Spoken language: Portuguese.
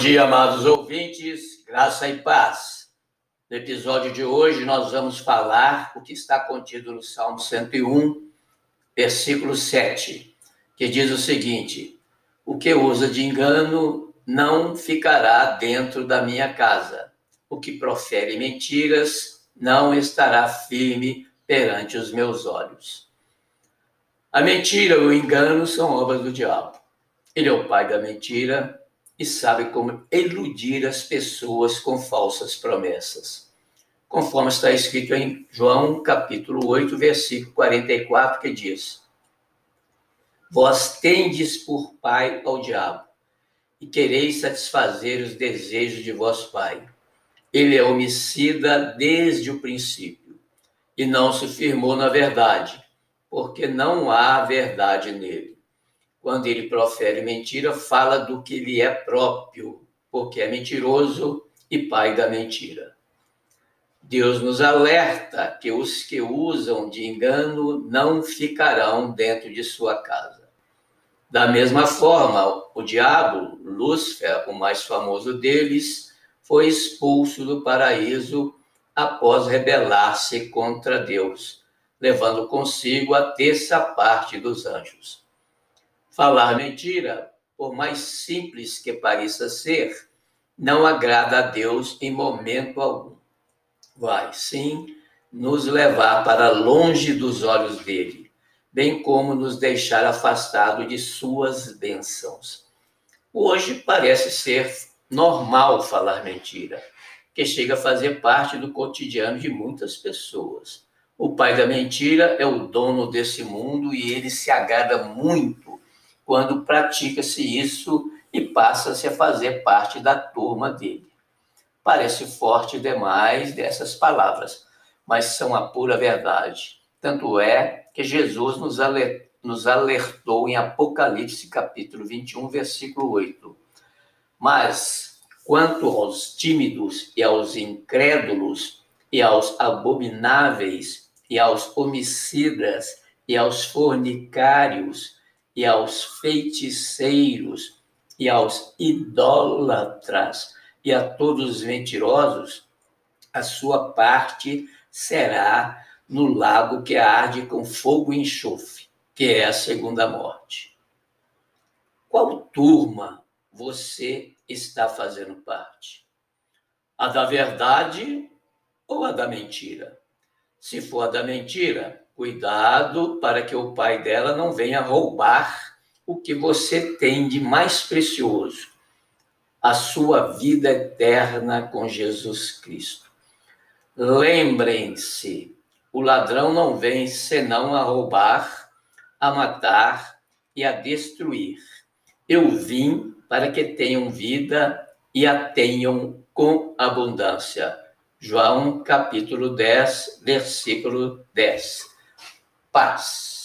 dia, amados ouvintes, graça e paz. No episódio de hoje, nós vamos falar o que está contido no Salmo 101, versículo 7, que diz o seguinte: O que usa de engano não ficará dentro da minha casa, o que profere mentiras não estará firme perante os meus olhos. A mentira e o engano são obras do diabo. Ele é o pai da mentira e sabe como iludir as pessoas com falsas promessas. Conforme está escrito em João capítulo 8, versículo 44, que diz: Vós tendes por pai ao diabo, e quereis satisfazer os desejos de vosso pai. Ele é homicida desde o princípio, e não se firmou na verdade, porque não há verdade nele quando ele profere mentira, fala do que lhe é próprio, porque é mentiroso e pai da mentira. Deus nos alerta que os que usam de engano não ficarão dentro de sua casa. Da mesma forma, o diabo, Lúcifer, o mais famoso deles, foi expulso do paraíso após rebelar-se contra Deus, levando consigo a terça parte dos anjos. Falar mentira, por mais simples que pareça ser, não agrada a Deus em momento algum. Vai, sim, nos levar para longe dos olhos dele, bem como nos deixar afastado de suas bênçãos. Hoje parece ser normal falar mentira, que chega a fazer parte do cotidiano de muitas pessoas. O pai da mentira é o dono desse mundo e ele se agrada muito quando pratica-se isso e passa-se a fazer parte da turma dele. Parece forte demais dessas palavras, mas são a pura verdade. Tanto é que Jesus nos alertou em Apocalipse capítulo 21, versículo 8. Mas quanto aos tímidos e aos incrédulos e aos abomináveis e aos homicidas e aos fornicários e aos feiticeiros e aos idólatras e a todos os mentirosos, a sua parte será no lago que arde com fogo e enxofre, que é a segunda morte. Qual turma você está fazendo parte? A da verdade ou a da mentira? Se for a da mentira, Cuidado para que o pai dela não venha roubar o que você tem de mais precioso, a sua vida eterna com Jesus Cristo. Lembrem-se, o ladrão não vem senão a roubar, a matar e a destruir. Eu vim para que tenham vida e a tenham com abundância. João capítulo 10, versículo 10 paz.